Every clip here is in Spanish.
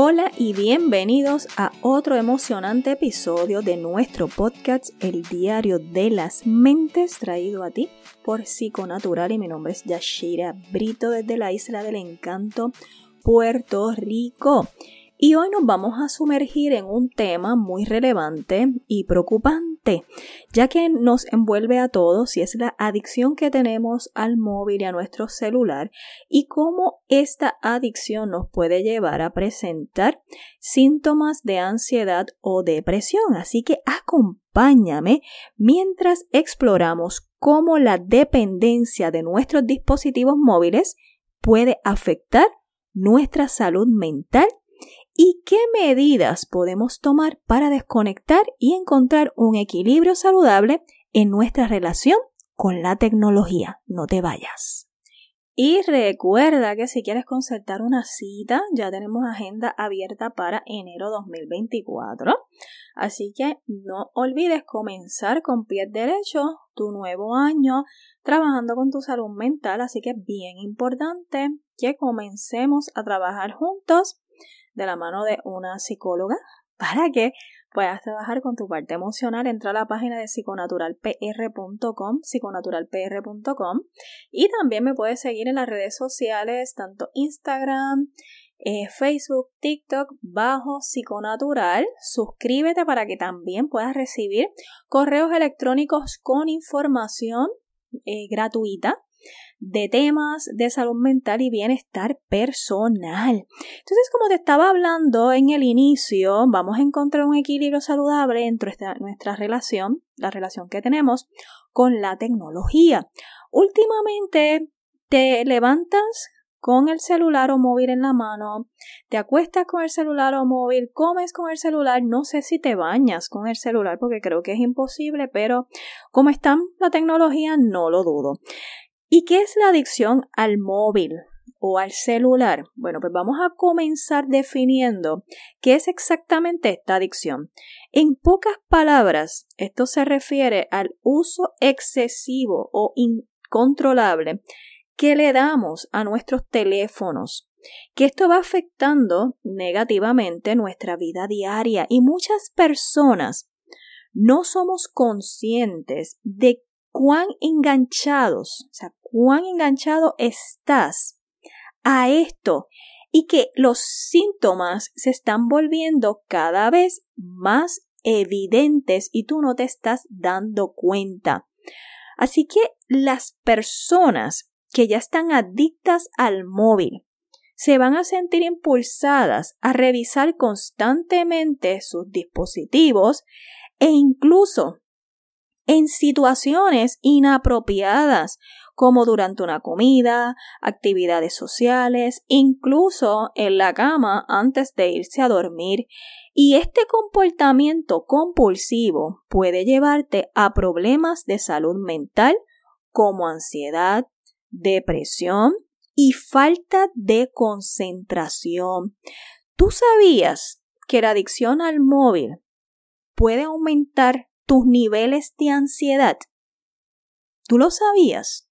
Hola y bienvenidos a otro emocionante episodio de nuestro podcast El Diario de las Mentes traído a ti por Psiconatural y mi nombre es Yashira Brito desde la Isla del Encanto, Puerto Rico. Y hoy nos vamos a sumergir en un tema muy relevante y preocupante, ya que nos envuelve a todos y es la adicción que tenemos al móvil y a nuestro celular y cómo esta adicción nos puede llevar a presentar síntomas de ansiedad o depresión. Así que acompáñame mientras exploramos cómo la dependencia de nuestros dispositivos móviles puede afectar nuestra salud mental y qué medidas podemos tomar para desconectar y encontrar un equilibrio saludable en nuestra relación con la tecnología. No te vayas. Y recuerda que si quieres concertar una cita, ya tenemos agenda abierta para enero 2024. Así que no olvides comenzar con pie derecho tu nuevo año trabajando con tu salud mental. Así que es bien importante que comencemos a trabajar juntos de la mano de una psicóloga para que puedas trabajar con tu parte emocional. Entra a la página de psiconaturalpr.com, psiconaturalpr.com y también me puedes seguir en las redes sociales, tanto Instagram, eh, Facebook, TikTok, bajo psiconatural. Suscríbete para que también puedas recibir correos electrónicos con información eh, gratuita de temas de salud mental y bienestar personal. Entonces, como te estaba hablando en el inicio, vamos a encontrar un equilibrio saludable entre nuestra relación, la relación que tenemos con la tecnología. Últimamente te levantas con el celular o móvil en la mano, te acuestas con el celular o móvil, comes con el celular, no sé si te bañas con el celular porque creo que es imposible, pero como está la tecnología no lo dudo. ¿Y qué es la adicción al móvil o al celular? Bueno, pues vamos a comenzar definiendo qué es exactamente esta adicción. En pocas palabras, esto se refiere al uso excesivo o incontrolable que le damos a nuestros teléfonos, que esto va afectando negativamente nuestra vida diaria y muchas personas no somos conscientes de cuán enganchados, o sea, cuán enganchado estás a esto y que los síntomas se están volviendo cada vez más evidentes y tú no te estás dando cuenta. Así que las personas que ya están adictas al móvil se van a sentir impulsadas a revisar constantemente sus dispositivos e incluso en situaciones inapropiadas como durante una comida, actividades sociales, incluso en la cama antes de irse a dormir. Y este comportamiento compulsivo puede llevarte a problemas de salud mental como ansiedad, depresión y falta de concentración. ¿Tú sabías que la adicción al móvil puede aumentar tus niveles de ansiedad? ¿Tú lo sabías?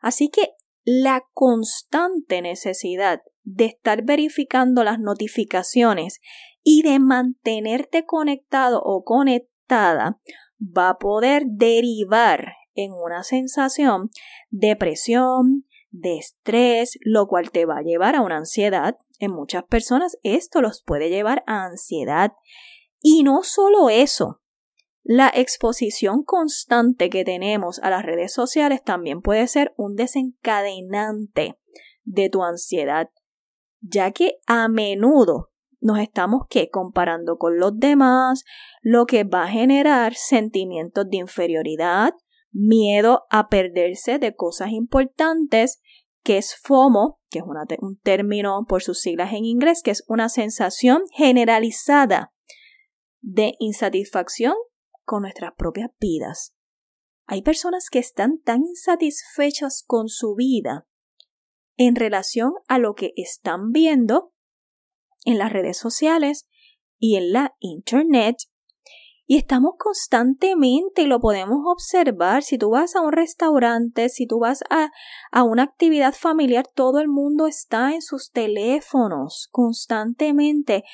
Así que la constante necesidad de estar verificando las notificaciones y de mantenerte conectado o conectada va a poder derivar en una sensación de presión, de estrés, lo cual te va a llevar a una ansiedad. En muchas personas esto los puede llevar a ansiedad. Y no solo eso, la exposición constante que tenemos a las redes sociales también puede ser un desencadenante de tu ansiedad, ya que a menudo nos estamos que comparando con los demás, lo que va a generar sentimientos de inferioridad, miedo a perderse de cosas importantes, que es FOMO, que es un término por sus siglas en inglés, que es una sensación generalizada de insatisfacción con nuestras propias vidas. Hay personas que están tan insatisfechas con su vida en relación a lo que están viendo en las redes sociales y en la Internet y estamos constantemente lo podemos observar. Si tú vas a un restaurante, si tú vas a, a, una actividad familiar, todo el mundo está en sus teléfonos constantemente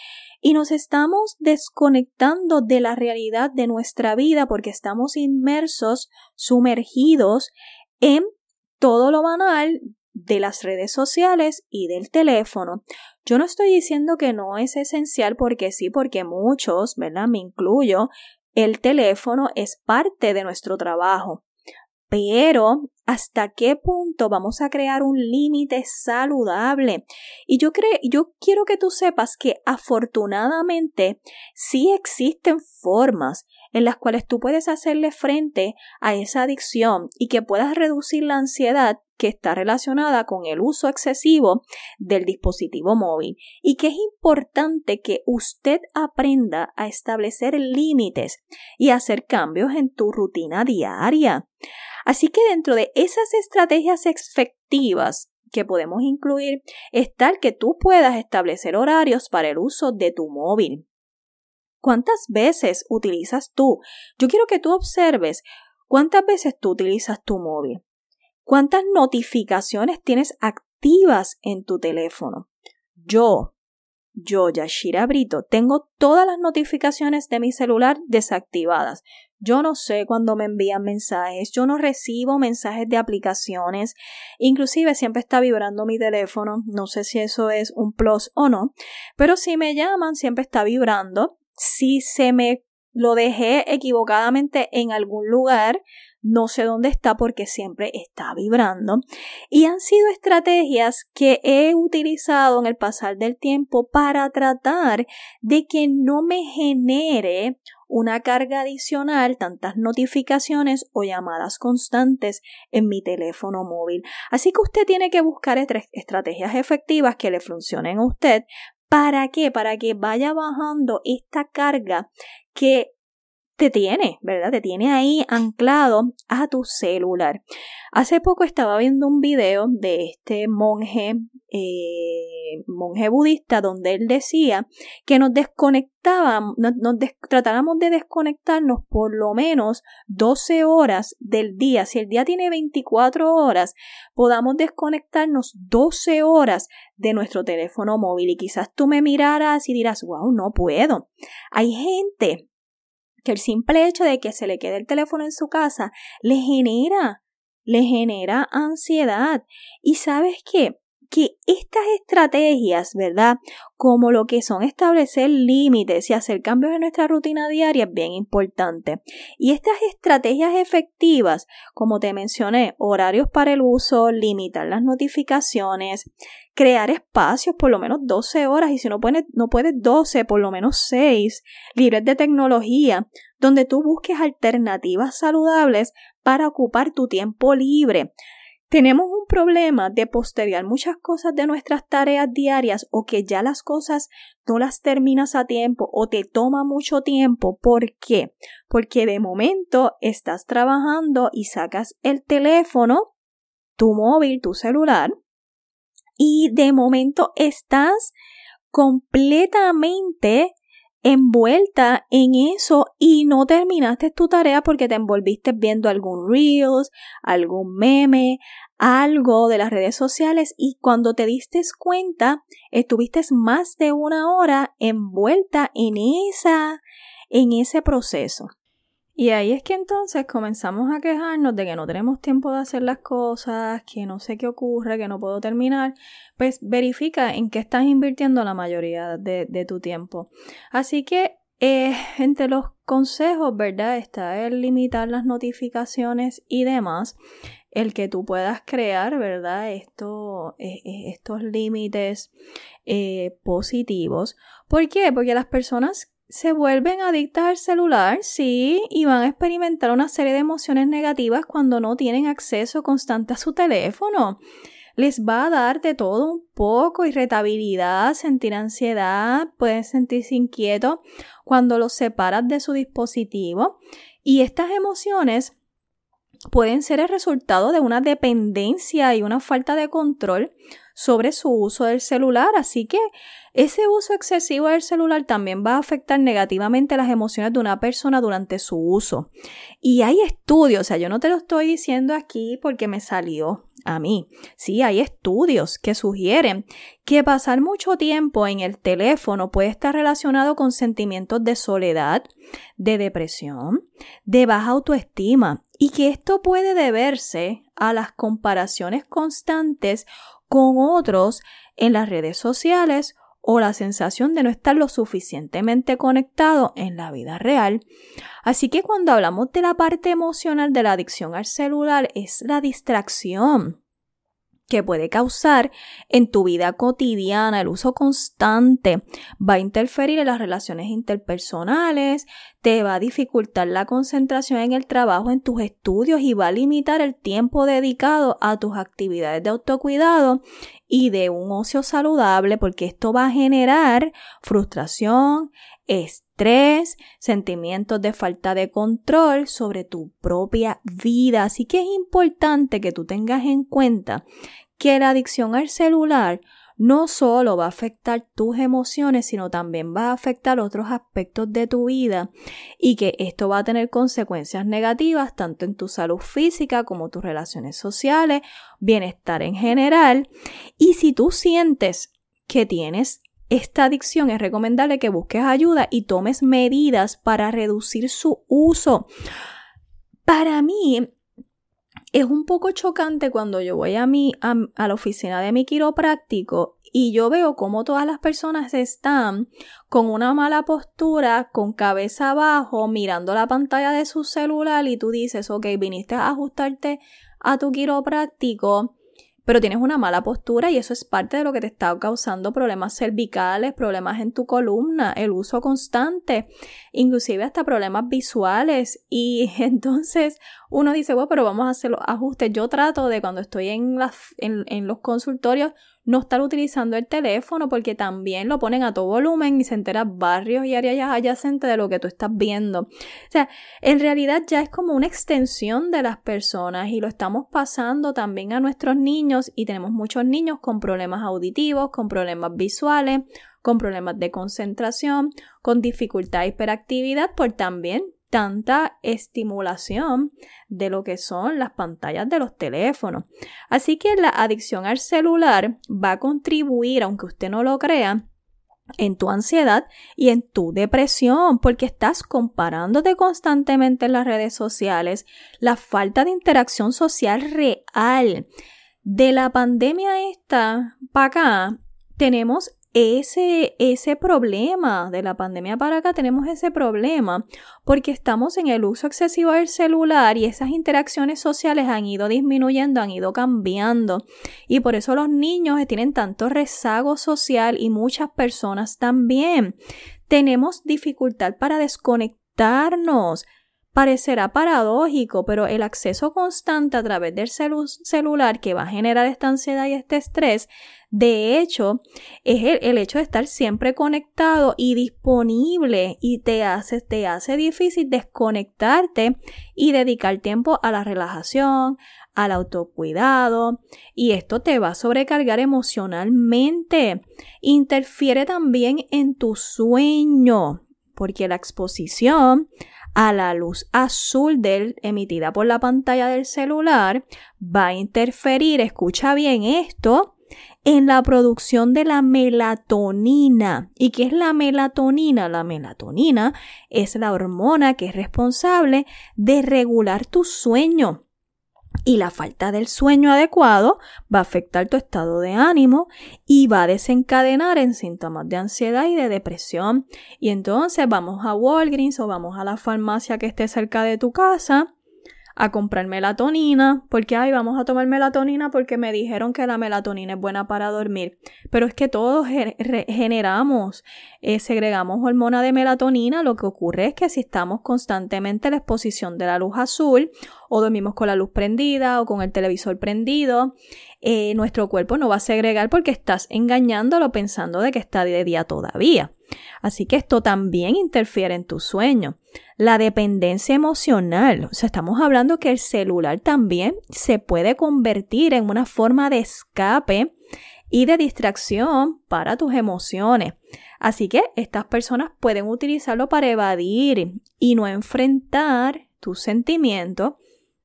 y nos estamos desconectando de la realidad de nuestra vida porque estamos inmersos, sumergidos en todo lo banal de las redes sociales y del teléfono. Yo no estoy diciendo que no es esencial porque sí, porque muchos, ¿verdad? Me incluyo, el teléfono es parte de nuestro trabajo. Pero, ¿hasta qué punto vamos a crear un límite saludable? Y yo, yo quiero que tú sepas que afortunadamente sí existen formas en las cuales tú puedes hacerle frente a esa adicción y que puedas reducir la ansiedad que está relacionada con el uso excesivo del dispositivo móvil y que es importante que usted aprenda a establecer límites y hacer cambios en tu rutina diaria. Así que dentro de esas estrategias efectivas que podemos incluir está el que tú puedas establecer horarios para el uso de tu móvil. ¿Cuántas veces utilizas tú? Yo quiero que tú observes cuántas veces tú utilizas tu móvil. ¿Cuántas notificaciones tienes activas en tu teléfono? Yo, yo, Yashira Brito, tengo todas las notificaciones de mi celular desactivadas. Yo no sé cuándo me envían mensajes, yo no recibo mensajes de aplicaciones, inclusive siempre está vibrando mi teléfono, no sé si eso es un plus o no, pero si me llaman siempre está vibrando, si se me lo dejé equivocadamente en algún lugar, no sé dónde está porque siempre está vibrando. Y han sido estrategias que he utilizado en el pasar del tiempo para tratar de que no me genere una carga adicional, tantas notificaciones o llamadas constantes en mi teléfono móvil. Así que usted tiene que buscar estrategias efectivas que le funcionen a usted. ¿Para qué? Para que vaya bajando esta carga que te tiene, ¿verdad? Te tiene ahí anclado a tu celular. Hace poco estaba viendo un video de este monje, eh, monje budista, donde él decía que nos desconectábamos, nos, tratáramos de desconectarnos por lo menos 12 horas del día. Si el día tiene 24 horas, podamos desconectarnos 12 horas de nuestro teléfono móvil. Y quizás tú me miraras y dirás, wow, no puedo. Hay gente que el simple hecho de que se le quede el teléfono en su casa le genera, le genera ansiedad. Y sabes qué? Que estas estrategias, ¿verdad? Como lo que son establecer límites y hacer cambios en nuestra rutina diaria es bien importante. Y estas estrategias efectivas, como te mencioné, horarios para el uso, limitar las notificaciones, crear espacios por lo menos 12 horas y si no puedes, no puedes 12, por lo menos 6 libres de tecnología, donde tú busques alternativas saludables para ocupar tu tiempo libre. Tenemos un problema de postergar muchas cosas de nuestras tareas diarias o que ya las cosas no las terminas a tiempo o te toma mucho tiempo. ¿Por qué? Porque de momento estás trabajando y sacas el teléfono, tu móvil, tu celular, y de momento estás completamente envuelta en eso y no terminaste tu tarea porque te envolviste viendo algún reels, algún meme, algo de las redes sociales y cuando te diste cuenta estuviste más de una hora envuelta en esa en ese proceso. Y ahí es que entonces comenzamos a quejarnos de que no tenemos tiempo de hacer las cosas, que no sé qué ocurre, que no puedo terminar. Pues verifica en qué estás invirtiendo la mayoría de, tu tiempo. Así que eh, entre los consejos, ¿verdad? Está el limitar las notificaciones y demás. El que tú puedas crear, ¿verdad? Eh, eh, estos límites positivos. ¿Por qué? Porque las personas se vuelven adictas al celular, sí, y van a experimentar una serie de emociones negativas cuando no tienen acceso constante a su teléfono. les va a dar de todo un poco, irritabilidad, sentir ansiedad, pueden sentirse inquietos cuando los separas de su dispositivo. Y estas emociones pueden ser el resultado de una dependencia y una falta de control sobre su uso del celular. Así que ese uso excesivo del celular también va a afectar negativamente las emociones de una persona durante su uso. Y hay estudios, o sea, yo no te lo estoy diciendo aquí porque me salió a mí. Sí, hay estudios que sugieren que pasar mucho tiempo en el teléfono puede estar relacionado con sentimientos de soledad, de depresión, de baja autoestima y que esto puede deberse a las comparaciones constantes con otros en las redes sociales o la sensación de no estar lo suficientemente conectado en la vida real. Así que cuando hablamos de la parte emocional de la adicción al celular es la distracción que puede causar en tu vida cotidiana. El uso constante va a interferir en las relaciones interpersonales, te va a dificultar la concentración en el trabajo, en tus estudios y va a limitar el tiempo dedicado a tus actividades de autocuidado y de un ocio saludable porque esto va a generar frustración, estrés, sentimientos de falta de control sobre tu propia vida. Así que es importante que tú tengas en cuenta que la adicción al celular no solo va a afectar tus emociones, sino también va a afectar otros aspectos de tu vida y que esto va a tener consecuencias negativas tanto en tu salud física como tus relaciones sociales, bienestar en general. Y si tú sientes que tienes esta adicción, es recomendable que busques ayuda y tomes medidas para reducir su uso. Para mí, es un poco chocante cuando yo voy a, mi, a, la oficina de mi quiropráctico y yo veo cómo todas las personas están con una mala postura, con cabeza abajo, mirando la pantalla de su celular y tú dices, ok, viniste a ajustarte a tu quiropráctico pero tienes una mala postura y eso es parte de lo que te está causando problemas cervicales, problemas en tu columna, el uso constante, inclusive hasta problemas visuales. Y entonces uno dice, bueno, pero vamos a hacer los ajustes. Yo trato de cuando estoy en, en, los consultorios no estar utilizando el teléfono porque también lo ponen a todo volumen y se enteran barrios y áreas adyacentes de lo que tú estás viendo. O sea, en realidad ya es como una extensión de las personas y lo estamos pasando también a nuestros niños y tenemos muchos niños con problemas auditivos, con problemas visuales, con problemas de concentración, con dificultad de hiperactividad por también tanta estimulación de lo que son las pantallas de los teléfonos. Así que la adicción al celular va a contribuir, aunque usted no lo crea, en tu ansiedad y en tu depresión, porque estás comparándote constantemente en las redes sociales, la falta de interacción social real. De la pandemia esta para acá, tenemos ese, ese problema de la pandemia para acá, tenemos ese problema porque estamos en el uso excesivo del celular y esas interacciones sociales han ido disminuyendo, han ido cambiando y por eso los niños tienen tanto rezago social y muchas personas también. Tenemos dificultad para desconectarnos. Parecerá paradójico, pero el acceso constante a través del celular que va a generar esta ansiedad y este estrés de hecho, es el, hecho de estar siempre conectado y disponible y te hace, te hace difícil desconectarte y dedicar tiempo a la relajación, al autocuidado y esto te va a sobrecargar emocionalmente. Interfiere también en tu sueño porque la exposición a la luz azul del, emitida por la pantalla del celular va a interferir, escucha bien esto, en la producción de la melatonina. ¿Y qué es la melatonina? La melatonina es la hormona que es responsable de regular tu sueño. Y la falta del sueño adecuado va a afectar tu estado de ánimo y va a desencadenar en síntomas de ansiedad y de depresión. Y entonces vamos a Walgreens o vamos a la farmacia que esté cerca de tu casa a comprar melatonina, porque, ay, vamos a tomar melatonina porque me dijeron que la melatonina es buena para dormir. Pero es que todos generamos, eh, segregamos hormona de melatonina. Lo que ocurre es que si estamos constantemente en la exposición de la luz azul o dormimos con la luz prendida o con el televisor prendido, eh, nuestro cuerpo no va a segregar porque estás engañándolo pensando de que está de día todavía. Así que esto también interfiere en tu sueño. La dependencia emocional, o sea, estamos hablando que el celular también se puede convertir en una forma de escape y de distracción para tus emociones. Así que estas personas pueden utilizarlo para evadir y no enfrentar tus sentimientos.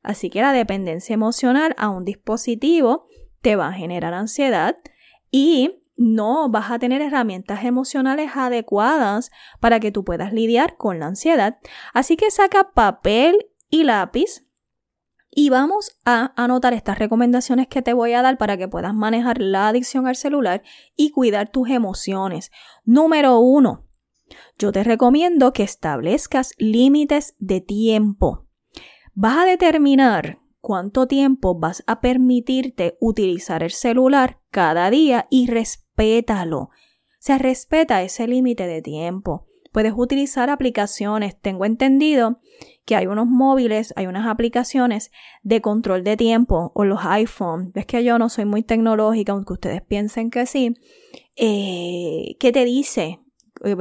Así que la dependencia emocional a un dispositivo te va a generar ansiedad y no vas a tener herramientas emocionales adecuadas para que tú puedas lidiar con la ansiedad. Así que saca papel y lápiz y vamos a anotar estas recomendaciones que te voy a dar para que puedas manejar la adicción al celular y cuidar tus emociones. Número uno, yo te recomiendo que establezcas límites de tiempo. Vas a determinar cuánto tiempo vas a permitirte utilizar el celular cada día y respétalo. O sea, respeta ese límite de tiempo. Puedes utilizar aplicaciones. Tengo entendido que hay unos móviles, hay unas aplicaciones de control de tiempo o los iPhone. Ves que yo no soy muy tecnológica, aunque ustedes piensen que sí. Eh, ¿Qué te dice? Eh,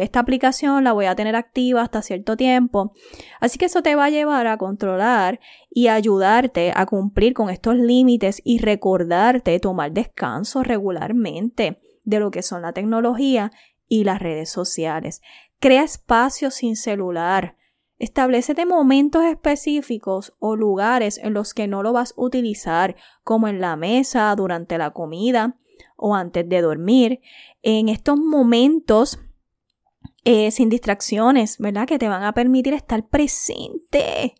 esta aplicación la voy a tener activa hasta cierto tiempo. Así que eso te va a llevar a controlar y ayudarte a cumplir con estos límites y recordarte tomar descanso regularmente de lo que son la tecnología y las redes sociales. Crea espacios sin celular. Establecete momentos específicos o lugares en los que no lo vas a utilizar, como en la mesa, durante la comida o antes de dormir en estos momentos eh, sin distracciones, ¿verdad? Que te van a permitir estar presente,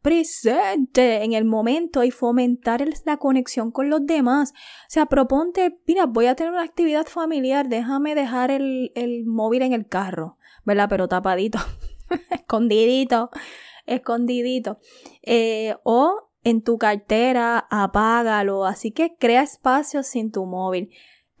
presente en el momento y fomentar la conexión con los demás. O sea, proponte, mira, voy a tener una actividad familiar, déjame dejar el, móvil en el carro, ¿verdad? Pero tapadito, escondidito, escondidito. Eh, o en tu cartera, apágalo. Así que crea espacio sin tu móvil.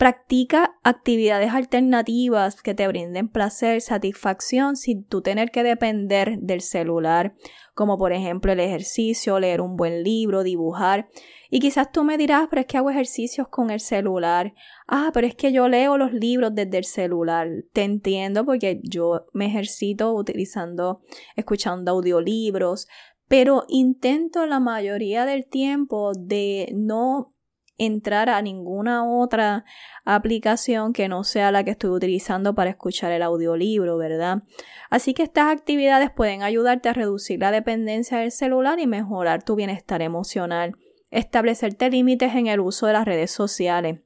Practica actividades alternativas que te brinden placer, satisfacción sin tú tener que depender del celular, como por ejemplo el ejercicio, leer un buen libro, dibujar. Y quizás tú me dirás, pero es que hago ejercicios con el celular. Ah, pero es que yo leo los libros desde el celular. Te entiendo porque yo me ejercito utilizando, escuchando audiolibros, pero intento la mayoría del tiempo de no entrar a ninguna otra aplicación que no sea la que estoy utilizando para escuchar el audiolibro, ¿verdad? Así que estas actividades pueden ayudarte a reducir la dependencia del celular y mejorar tu bienestar emocional. Establecerte límites en el uso de las redes sociales.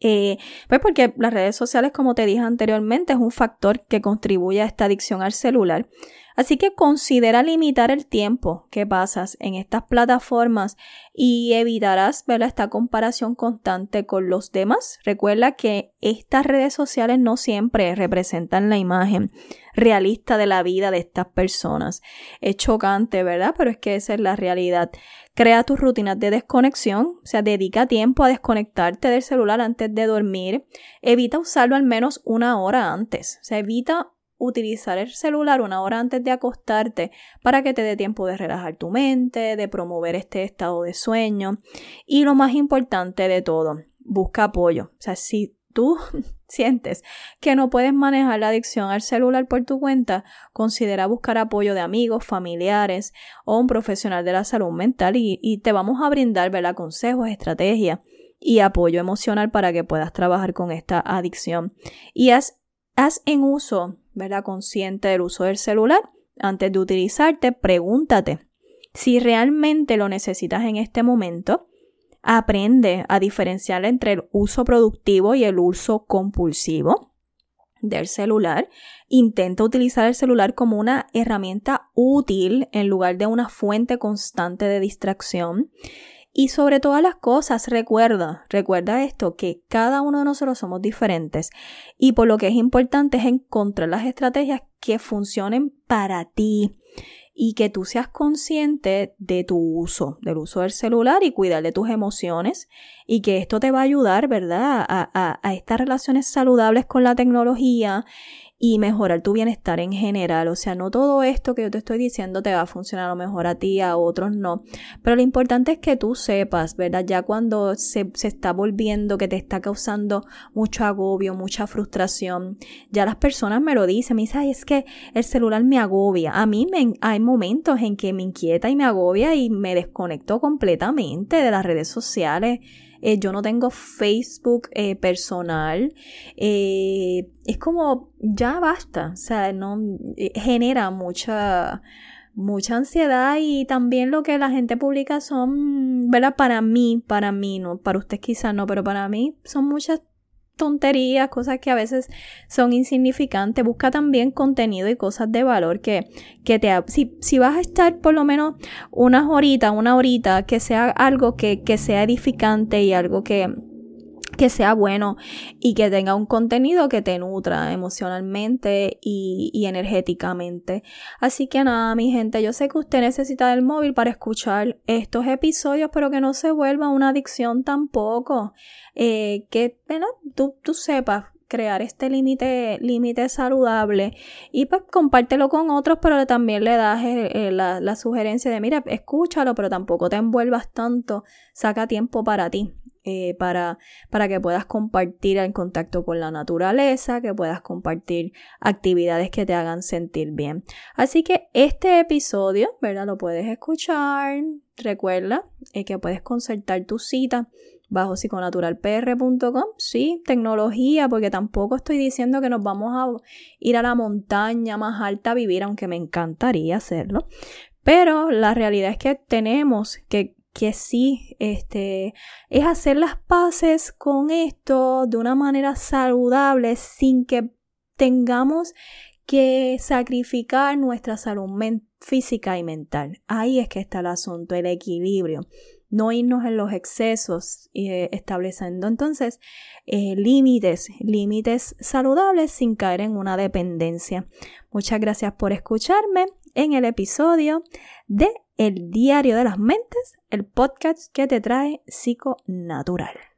Eh, pues porque las redes sociales, como te dije anteriormente, es un factor que contribuye a esta adicción al celular. Así que considera limitar el tiempo que pasas en estas plataformas y evitarás ver esta comparación constante con los demás. Recuerda que estas redes sociales no siempre representan la imagen realista de la vida de estas personas. Es chocante, ¿verdad? Pero es que esa es la realidad. Crea tus rutinas de desconexión, o sea, dedica tiempo a desconectarte del celular antes de dormir. Evita usarlo al menos una hora antes. O sea, evita utilizar el celular una hora antes de acostarte para que te dé tiempo de relajar tu mente, de promover este estado de sueño. Y lo más importante de todo, busca apoyo. O sea, si tú sientes que no puedes manejar la adicción al celular por tu cuenta, considera buscar apoyo de amigos, familiares o un profesional de la salud mental y, te vamos a brindar consejos, estrategias y apoyo emocional para que puedas trabajar con esta adicción. Y haz, haz en uso ¿verdad? Consciente del uso del celular. Antes de utilizarte, pregúntate si realmente lo necesitas en este momento. Aprende a diferenciar entre el uso productivo y el uso compulsivo del celular. Intenta utilizar el celular como una herramienta útil en lugar de una fuente constante de distracción. Y sobre todas las cosas, recuerda, recuerda esto, que cada uno de nosotros somos diferentes y por lo que es importante es encontrar las estrategias que funcionen para ti y que tú seas consciente de tu uso, del uso del celular y cuidar de tus emociones y que esto te va a ayudar, ¿verdad? A, a, a estas relaciones saludables con la tecnología y mejorar tu bienestar en general. O sea, no todo esto que yo te estoy diciendo te va a funcionar a lo mejor a ti, a otros no. Pero lo importante es que tú sepas, ¿verdad? Ya cuando se, se está volviendo, que te está causando mucho agobio, mucha frustración, ya las personas me lo dicen, me dicen, ay, es que el celular me agobia. A mí me, hay momentos en que me inquieta y me agobia y me desconecto completamente de las redes sociales eh, yo no tengo Facebook eh, personal. Eh, es como, ya basta, o sea, no genera mucha mucha ansiedad y también lo que la gente publica son, ¿verdad? Para mí, para mí, no, para usted quizás no, pero para mí son muchas tonterías, cosas que a veces son insignificantes. Busca también contenido y cosas de valor que, que te... Si, si vas a estar por lo menos unas horitas, una horita, que sea algo que, que sea edificante y algo que que sea bueno y que tenga un contenido que te nutra emocionalmente y, y, energéticamente. Así que nada, mi gente, yo sé que usted necesita el móvil para escuchar estos episodios, pero que no se vuelva una adicción tampoco. Eh, que tú, tú sepas crear este límite límite saludable y pues compártelo con otros pero también le das eh, eh, la, la sugerencia de mira escúchalo pero tampoco te envuelvas tanto saca tiempo para ti eh, para, para que puedas compartir en contacto con la naturaleza, que puedas compartir actividades que te hagan sentir bien. Así que este episodio, ¿verdad? Lo puedes escuchar. Recuerda eh, que puedes consultar tu cita bajo psiconaturalpr.com. Sí, tecnología, porque tampoco estoy diciendo que nos vamos a ir a la montaña más alta a vivir, aunque me encantaría hacerlo. Pero la realidad es que tenemos que que sí, este, es hacer las paces con esto de una manera saludable sin que tengamos que sacrificar nuestra salud física y mental. Ahí es que está el asunto, el equilibrio. No irnos en los excesos, eh, estableciendo entonces eh, límites, límites saludables sin caer en una dependencia. Muchas gracias por escucharme en el episodio de El Diario de las Mentes, el podcast que te trae Psico Natural.